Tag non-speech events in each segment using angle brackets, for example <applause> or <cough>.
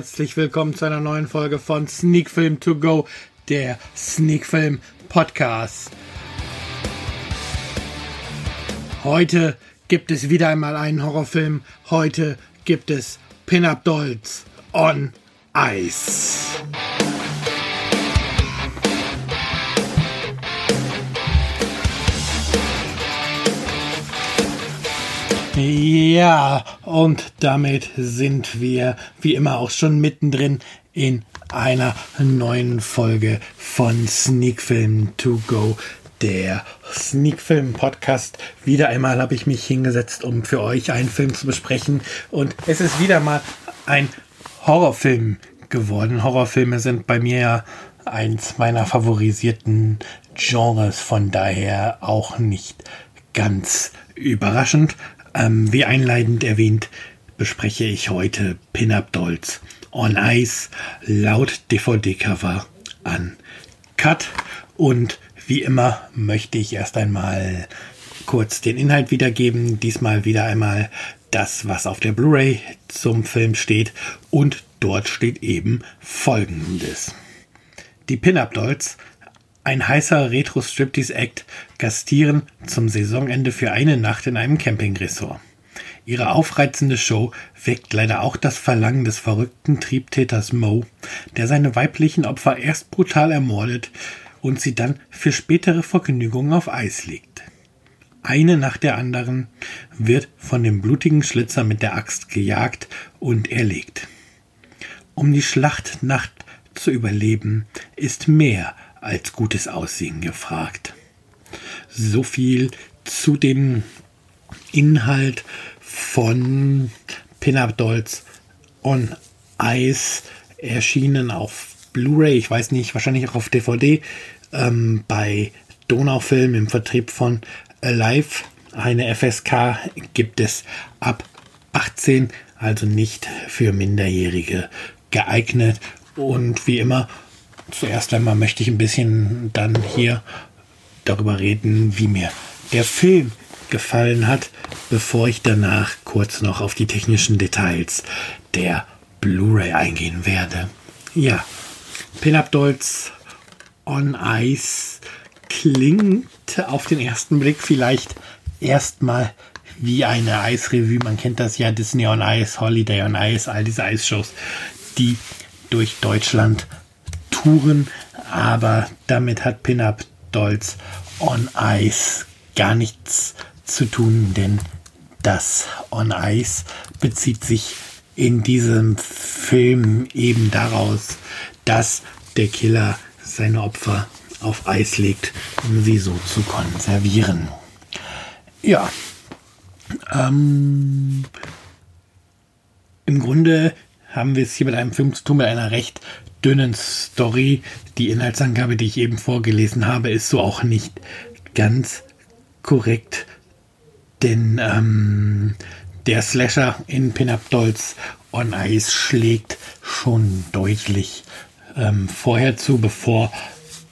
Herzlich willkommen zu einer neuen Folge von Sneak Film To Go, der Sneak Film Podcast. Heute gibt es wieder einmal einen Horrorfilm. Heute gibt es Pin-Up Dolls on Ice. Ja, und damit sind wir wie immer auch schon mittendrin in einer neuen Folge von Sneak Film To Go, der Sneak Film Podcast. Wieder einmal habe ich mich hingesetzt, um für euch einen Film zu besprechen und es ist wieder mal ein Horrorfilm geworden. Horrorfilme sind bei mir ja eins meiner favorisierten Genres, von daher auch nicht ganz überraschend. Ähm, wie einleitend erwähnt, bespreche ich heute Pin-Up Dolls on Ice laut DVD-Cover an Cut. Und wie immer möchte ich erst einmal kurz den Inhalt wiedergeben. Diesmal wieder einmal das, was auf der Blu-ray zum Film steht. Und dort steht eben folgendes. Die Pin-Up Dolls ein heißer Retro-Striptease-Act gastieren zum Saisonende für eine Nacht in einem Campingresort. Ihre aufreizende Show weckt leider auch das Verlangen des verrückten Triebtäters Mo, der seine weiblichen Opfer erst brutal ermordet und sie dann für spätere Vergnügungen auf Eis legt. Eine nach der anderen wird von dem blutigen Schlitzer mit der Axt gejagt und erlegt. Um die Schlachtnacht zu überleben, ist mehr als gutes Aussehen gefragt. So viel zu dem Inhalt von Pin-Up Dolls on Ice erschienen auf Blu-ray, ich weiß nicht, wahrscheinlich auch auf DVD, ähm, bei Donaufilm im Vertrieb von Alive. Eine FSK gibt es ab 18, also nicht für Minderjährige geeignet. Und wie immer zuerst einmal möchte ich ein bisschen dann hier darüber reden, wie mir der Film gefallen hat, bevor ich danach kurz noch auf die technischen Details der Blu-ray eingehen werde. Ja, Pin-Up Dolls on Ice klingt auf den ersten Blick vielleicht erstmal wie eine Eisrevue. Man kennt das ja, Disney on Ice, Holiday on Ice, all diese Eisshows, die durch Deutschland touren, aber damit hat Pin-Up Dolls on Ice gar nichts zu tun, denn das on Ice bezieht sich in diesem Film eben daraus, dass der Killer seine Opfer auf Eis legt, um sie so zu konservieren. Ja, ähm, im Grunde haben wir es hier mit einem Film zu tun, mit einer recht dünnen Story. Die Inhaltsangabe, die ich eben vorgelesen habe, ist so auch nicht ganz korrekt, denn ähm, der Slasher in Pin-Up Dolls on Ice schlägt schon deutlich ähm, vorher zu, bevor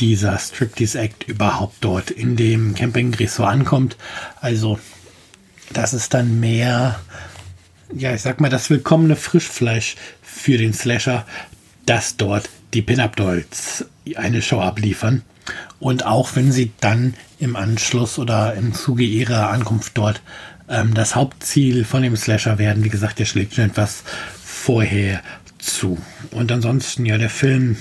dieser Striptease Act überhaupt dort in dem Camping Resort ankommt. Also, das ist dann mehr, ja, ich sag mal, das willkommene Frischfleisch für den Slasher, dass dort die Pin-Up Dolls eine Show abliefern. Und auch wenn sie dann im Anschluss oder im Zuge ihrer Ankunft dort ähm, das Hauptziel von dem Slasher werden, wie gesagt, der schlägt schon etwas vorher zu. Und ansonsten, ja, der Film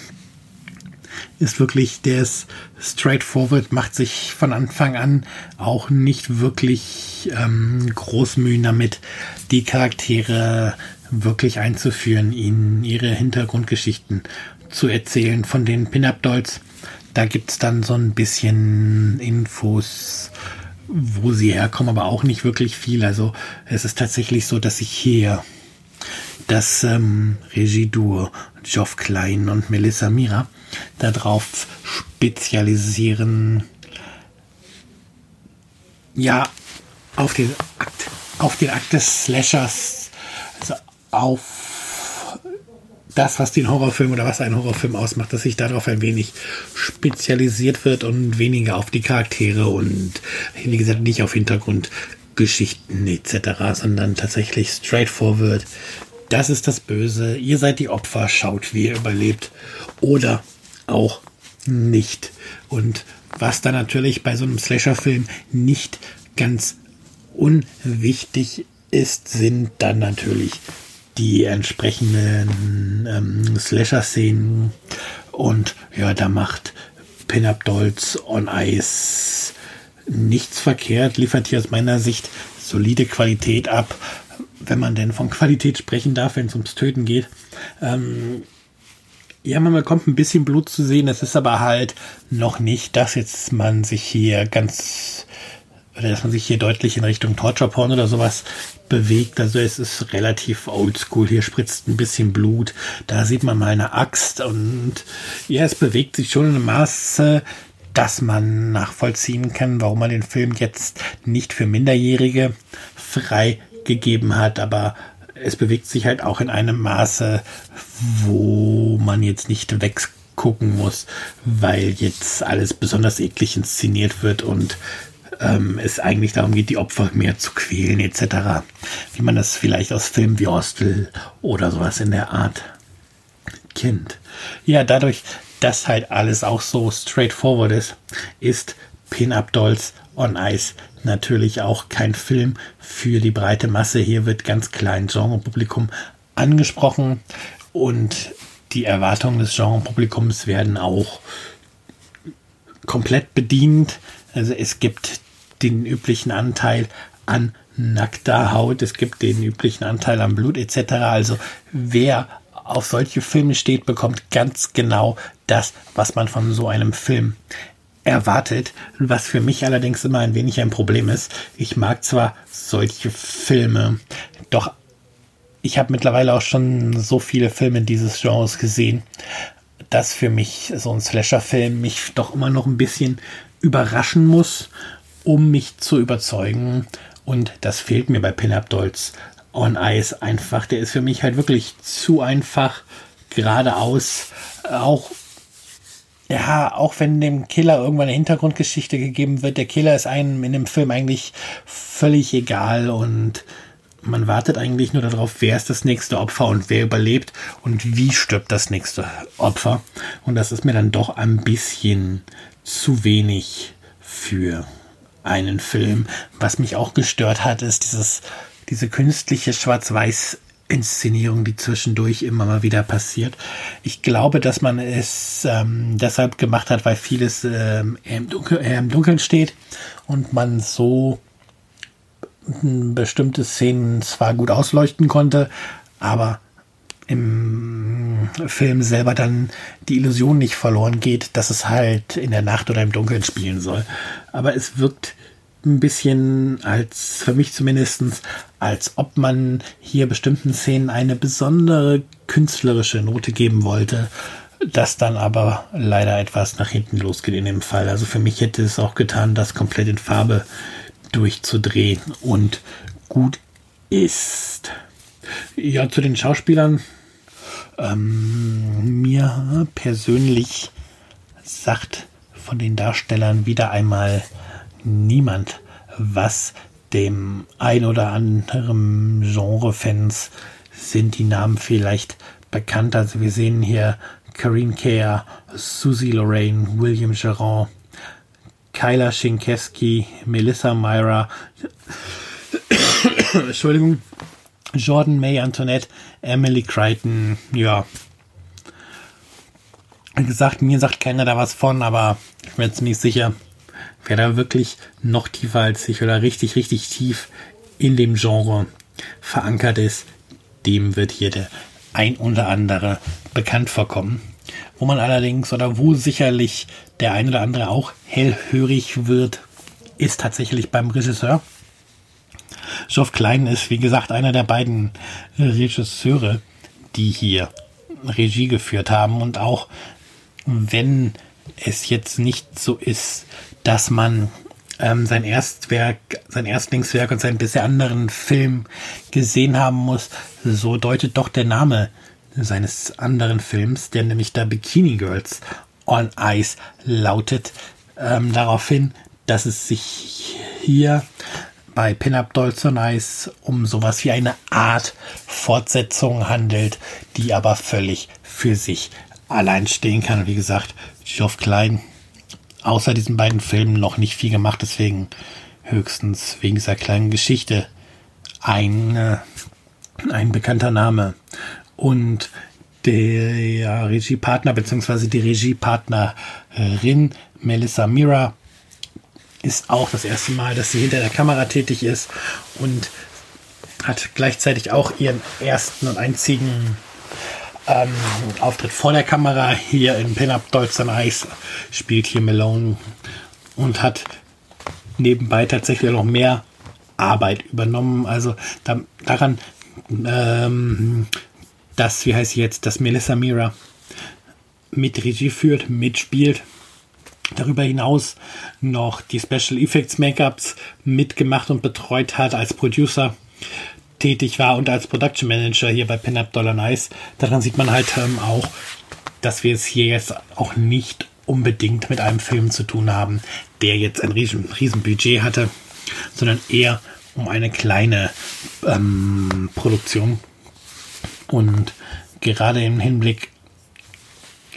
ist wirklich, der ist straightforward, macht sich von Anfang an auch nicht wirklich ähm, Großmühen damit, die Charaktere wirklich einzuführen, ihnen ihre Hintergrundgeschichten zu erzählen von den Pin-Up-Dolls. Da gibt es dann so ein bisschen Infos, wo sie herkommen, aber auch nicht wirklich viel. Also es ist tatsächlich so, dass ich hier das ähm, Regieduo Geoff Klein und Melissa Mira darauf spezialisieren, ja, auf den Akt, auf den Akt des Slashers, also auf das, was den Horrorfilm oder was einen Horrorfilm ausmacht, dass sich darauf ein wenig spezialisiert wird und weniger auf die Charaktere und wie gesagt nicht auf Hintergrundgeschichten etc., sondern tatsächlich straightforward das ist das Böse, ihr seid die Opfer, schaut, wie ihr überlebt oder auch nicht. Und was da natürlich bei so einem Slasher-Film nicht ganz unwichtig ist, sind dann natürlich die entsprechenden ähm, Slasher-Szenen. Und ja, da macht Pin-Up Dolls on Ice nichts verkehrt, liefert hier aus meiner Sicht solide Qualität ab, wenn man denn von Qualität sprechen darf, wenn es ums Töten geht. Ähm, ja, man bekommt ein bisschen Blut zu sehen, es ist aber halt noch nicht, dass jetzt man sich hier ganz, oder dass man sich hier deutlich in Richtung Torture Porn oder sowas bewegt. Also es ist relativ oldschool. Hier spritzt ein bisschen Blut. Da sieht man mal eine Axt und ja, es bewegt sich schon in einem Maße, dass man nachvollziehen kann, warum man den Film jetzt nicht für Minderjährige freigegeben hat, aber es bewegt sich halt auch in einem Maße, wo man jetzt nicht weggucken muss, weil jetzt alles besonders eklig inszeniert wird und ähm, es eigentlich darum geht, die Opfer mehr zu quälen etc. Wie man das vielleicht aus Filmen wie Hostel oder sowas in der Art kennt. Ja, dadurch, dass halt alles auch so straightforward ist, ist Pin-Up Dolls on Ice natürlich auch kein Film für die breite Masse. Hier wird ganz klein Genrepublikum angesprochen und die Erwartungen des Genrepublikums werden auch komplett bedient. Also es gibt den üblichen Anteil an nackter Haut, es gibt den üblichen Anteil an Blut etc. Also wer auf solche Filme steht, bekommt ganz genau das, was man von so einem Film erwartet, was für mich allerdings immer ein wenig ein Problem ist. Ich mag zwar solche Filme, doch ich habe mittlerweile auch schon so viele Filme dieses Genres gesehen, dass für mich so ein Slasher-Film mich doch immer noch ein bisschen überraschen muss um mich zu überzeugen. Und das fehlt mir bei Pin-Up Dolls on Ice einfach. Der ist für mich halt wirklich zu einfach geradeaus. Auch, ja, auch wenn dem Killer irgendwann eine Hintergrundgeschichte gegeben wird, der Killer ist einem in dem Film eigentlich völlig egal und man wartet eigentlich nur darauf, wer ist das nächste Opfer und wer überlebt und wie stirbt das nächste Opfer. Und das ist mir dann doch ein bisschen zu wenig für einen Film. Was mich auch gestört hat, ist dieses, diese künstliche Schwarz-Weiß Inszenierung, die zwischendurch immer mal wieder passiert. Ich glaube, dass man es ähm, deshalb gemacht hat, weil vieles ähm, im, Dunkel, äh, im Dunkeln steht und man so bestimmte Szenen zwar gut ausleuchten konnte, aber im Film selber dann die Illusion nicht verloren geht, dass es halt in der Nacht oder im Dunkeln spielen soll. Aber es wirkt ein bisschen als, für mich zumindestens als ob man hier bestimmten Szenen eine besondere künstlerische Note geben wollte, das dann aber leider etwas nach hinten losgeht in dem Fall. Also für mich hätte es auch getan, das komplett in Farbe durchzudrehen und gut ist. Ja, zu den Schauspielern. Ähm, mir persönlich sagt von den Darstellern wieder einmal niemand, was dem ein oder anderen Genre-Fans sind die Namen vielleicht bekannt. Also wir sehen hier Karine Kea, Susie Lorraine, William Gerard, Kyla Schinkowski, Melissa Myra, <coughs> Entschuldigung, Jordan May Antoinette, Emily Crichton, ja. Wie gesagt, mir sagt keiner da was von, aber ich bin jetzt nicht sicher, wer da wirklich noch tiefer als ich oder richtig, richtig tief in dem Genre verankert ist, dem wird hier der ein oder andere bekannt vorkommen. Wo man allerdings oder wo sicherlich der ein oder andere auch hellhörig wird, ist tatsächlich beim Regisseur. Geoff Klein ist, wie gesagt, einer der beiden Regisseure, die hier Regie geführt haben. Und auch wenn es jetzt nicht so ist, dass man ähm, sein Erstwerk, sein Erstlingswerk und seinen bisher anderen Film gesehen haben muss, so deutet doch der Name seines anderen Films, der nämlich da Bikini Girls on Ice lautet, ähm, darauf hin, dass es sich hier bei Pin-Up Dolls on Ice um sowas wie eine Art Fortsetzung handelt, die aber völlig für sich allein stehen kann. Wie gesagt, Geoff Klein außer diesen beiden Filmen noch nicht viel gemacht, deswegen höchstens wegen dieser kleinen Geschichte ein, äh, ein bekannter Name. Und der Regiepartner bzw. die Regiepartnerin Melissa Mira ist auch das erste Mal, dass sie hinter der Kamera tätig ist und hat gleichzeitig auch ihren ersten und einzigen ähm, Auftritt vor der Kamera hier in Pin-Up Dolls on Ice, spielt hier Malone und hat nebenbei tatsächlich noch mehr Arbeit übernommen. Also da, daran, ähm, dass, wie heißt sie jetzt, dass Melissa Mira mit Regie führt, mitspielt. Darüber hinaus noch die Special Effects Make-ups mitgemacht und betreut hat als Producer tätig war und als Production Manager hier bei Pinup Dollar Nice. Daran sieht man halt ähm, auch, dass wir es hier jetzt auch nicht unbedingt mit einem Film zu tun haben, der jetzt ein riesen, riesen Budget hatte, sondern eher um eine kleine ähm, Produktion. Und gerade im Hinblick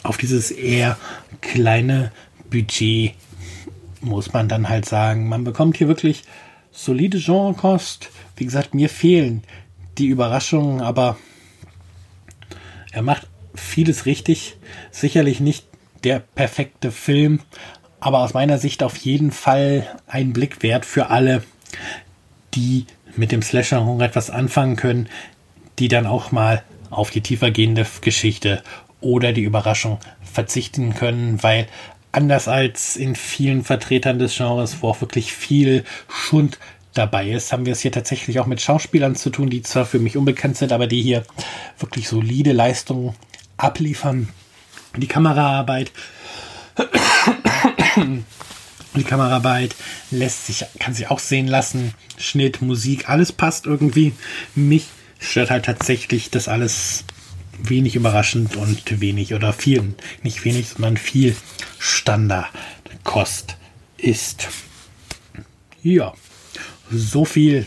auf dieses eher kleine Budget muss man dann halt sagen, man bekommt hier wirklich solide Genrekost. Wie gesagt, mir fehlen die Überraschungen, aber er macht vieles richtig. Sicherlich nicht der perfekte Film, aber aus meiner Sicht auf jeden Fall ein Blick wert für alle, die mit dem Slasher etwas anfangen können, die dann auch mal auf die tiefergehende Geschichte oder die Überraschung verzichten können, weil anders als in vielen Vertretern des Genres, wo auch wirklich viel Schund dabei ist, haben wir es hier tatsächlich auch mit Schauspielern zu tun, die zwar für mich unbekannt sind, aber die hier wirklich solide Leistungen abliefern. Die Kameraarbeit die Kameraarbeit lässt sich, kann sich auch sehen lassen. Schnitt, Musik, alles passt irgendwie. Mich stört halt tatsächlich, dass alles wenig überraschend und wenig oder viel, nicht wenig, sondern viel Standardkost ist. Ja, so viel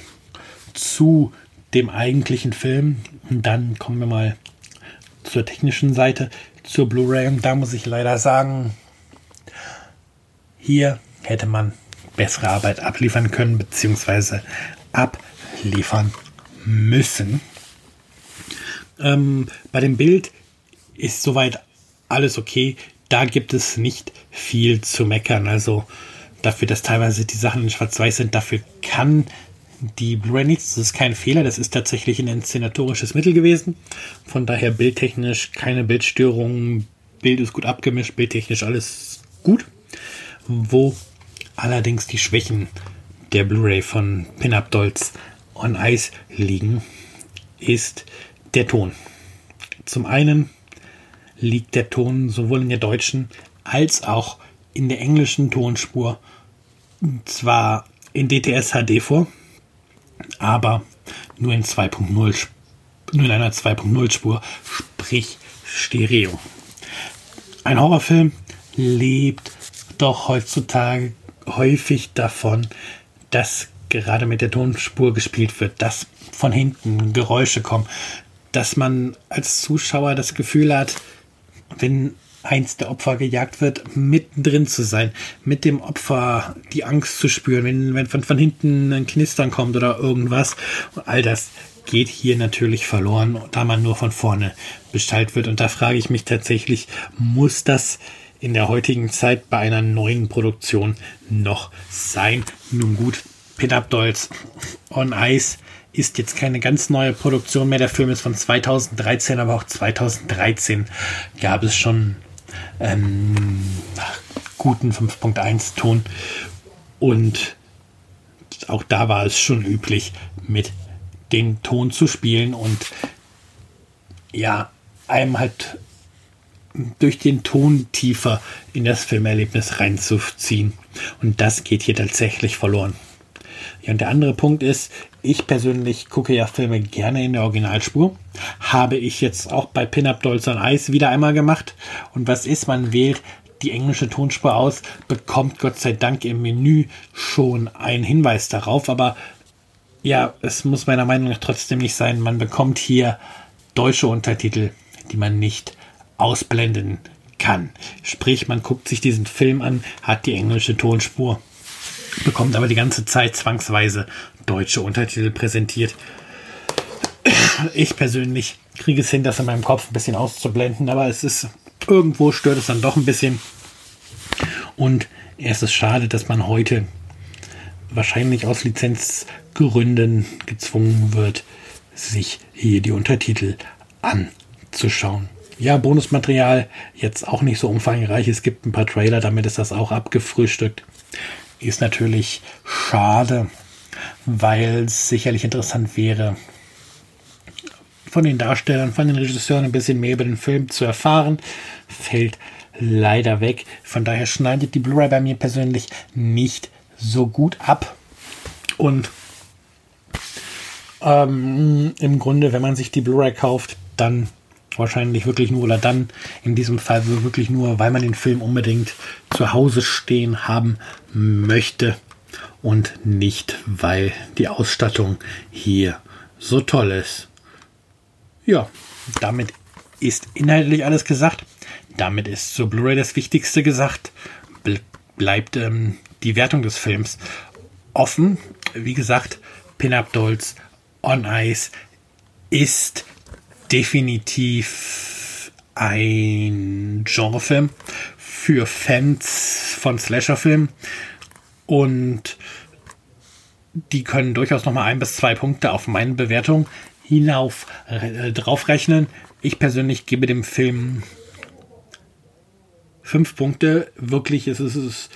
zu dem eigentlichen Film. Und dann kommen wir mal zur technischen Seite, zur Blu-ray. Da muss ich leider sagen, hier hätte man bessere Arbeit abliefern können, beziehungsweise abliefern müssen. Ähm, bei dem Bild ist soweit alles okay. Da gibt es nicht viel zu meckern. Also dafür, dass teilweise die Sachen in Schwarz-Weiß sind, dafür kann die Blu-ray nichts. Das ist kein Fehler. Das ist tatsächlich ein inszenatorisches Mittel gewesen. Von daher bildtechnisch keine Bildstörungen. Bild ist gut abgemischt, bildtechnisch alles gut. Wo allerdings die Schwächen der Blu-ray von Pin-Up Dolls on Ice liegen, ist der Ton. Zum einen liegt der Ton sowohl in der deutschen als auch in der englischen Tonspur zwar in DTS HD vor, aber nur in 2.0 nur in einer 2.0 Spur, sprich Stereo. Ein Horrorfilm lebt doch heutzutage häufig davon, dass gerade mit der Tonspur gespielt wird, dass von hinten Geräusche kommen, dass man als Zuschauer das Gefühl hat, wenn eins der Opfer gejagt wird, mittendrin zu sein, mit dem Opfer die Angst zu spüren, wenn, wenn von, von hinten ein Knistern kommt oder irgendwas. all das geht hier natürlich verloren, da man nur von vorne beschallt wird. Und da frage ich mich tatsächlich, muss das in der heutigen Zeit bei einer neuen Produktion noch sein? Nun gut, Pin-Up Dolls on Ice ist jetzt keine ganz neue Produktion mehr. Der Film ist von 2013, aber auch 2013 gab es schon ähm, guten 5.1 Ton. Und auch da war es schon üblich, mit den Ton zu spielen und ja, einem halt durch den Ton tiefer in das Filmerlebnis reinzuziehen. Und das geht hier tatsächlich verloren. Ja, und der andere Punkt ist, ich persönlich gucke ja Filme gerne in der Originalspur. Habe ich jetzt auch bei Pin-Up Dolls on Ice wieder einmal gemacht. Und was ist, man wählt die englische Tonspur aus, bekommt Gott sei Dank im Menü schon einen Hinweis darauf, aber ja, es muss meiner Meinung nach trotzdem nicht sein. Man bekommt hier deutsche Untertitel, die man nicht ausblenden kann. Sprich, man guckt sich diesen Film an, hat die englische Tonspur, bekommt aber die ganze Zeit zwangsweise deutsche Untertitel präsentiert. Ich persönlich kriege es hin, das in meinem Kopf ein bisschen auszublenden, aber es ist irgendwo stört es dann doch ein bisschen. Und es ist schade, dass man heute wahrscheinlich aus Lizenzgründen gezwungen wird, sich hier die Untertitel anzuschauen. Ja, Bonusmaterial jetzt auch nicht so umfangreich. Es gibt ein paar Trailer, damit ist das auch abgefrühstückt. Ist natürlich schade, weil es sicherlich interessant wäre, von den Darstellern, von den Regisseuren ein bisschen mehr über den Film zu erfahren. Fällt leider weg. Von daher schneidet die Blu-ray bei mir persönlich nicht so gut ab. Und ähm, im Grunde, wenn man sich die Blu-ray kauft, dann wahrscheinlich wirklich nur oder dann in diesem Fall wirklich nur, weil man den Film unbedingt zu Hause stehen haben möchte und nicht, weil die Ausstattung hier so toll ist. Ja, damit ist inhaltlich alles gesagt. Damit ist zur Blu-ray das Wichtigste gesagt. bleibt ähm, die Wertung des Films offen. Wie gesagt, Pin-Up Dolls on Ice ist definitiv ein Genrefilm für Fans von Slasher-Filmen und die können durchaus noch mal ein bis zwei Punkte auf meine Bewertung hinauf äh, draufrechnen. Ich persönlich gebe dem Film fünf Punkte. Wirklich, ist, es ist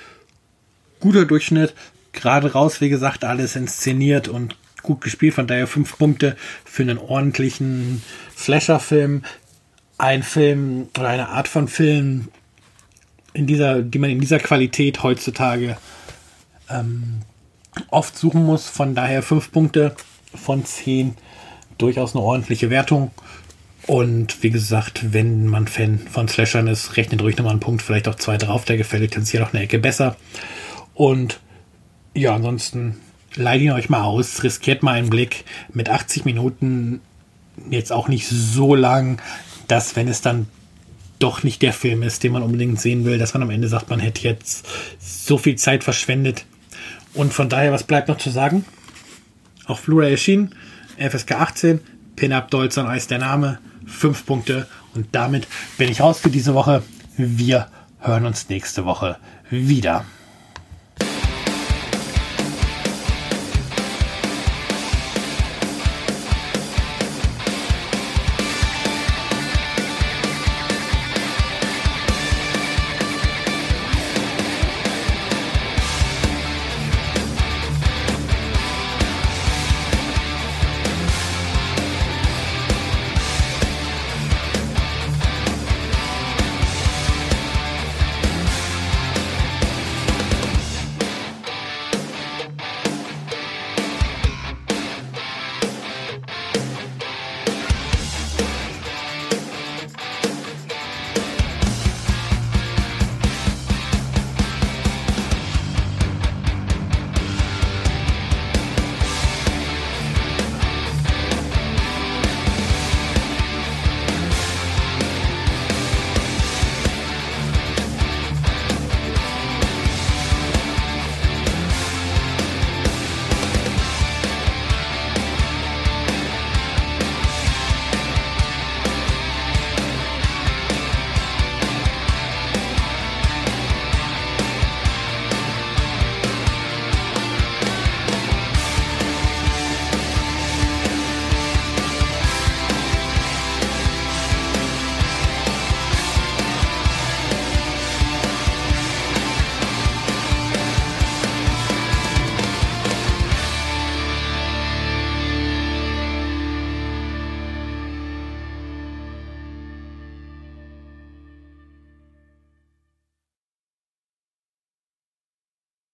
guter Durchschnitt. Gerade raus, wie gesagt, alles inszeniert und gut gespielt. Von daher fünf Punkte für einen ordentlichen Slasher-Film. Ein Film oder eine Art von Film, in dieser, die man in dieser Qualität heutzutage ähm, oft suchen muss. Von daher fünf Punkte von zehn. Durchaus eine ordentliche Wertung. Und wie gesagt, wenn man Fan von Slashern ist, rechnet ruhig nochmal einen Punkt, vielleicht auch zwei drauf. Der gefällt uns hier noch eine Ecke besser. Und ja, ansonsten leiht ihn euch mal aus, riskiert mal einen Blick. Mit 80 Minuten jetzt auch nicht so lang, dass wenn es dann doch nicht der Film ist, den man unbedingt sehen will, dass man am Ende sagt, man hätte jetzt so viel Zeit verschwendet. Und von daher, was bleibt noch zu sagen? Auch Blu-ray erschienen, FSK 18, Pin-Up Dolls on Ice der Name, 5 Punkte. Und damit bin ich raus für diese Woche. Wir hören uns nächste Woche wieder.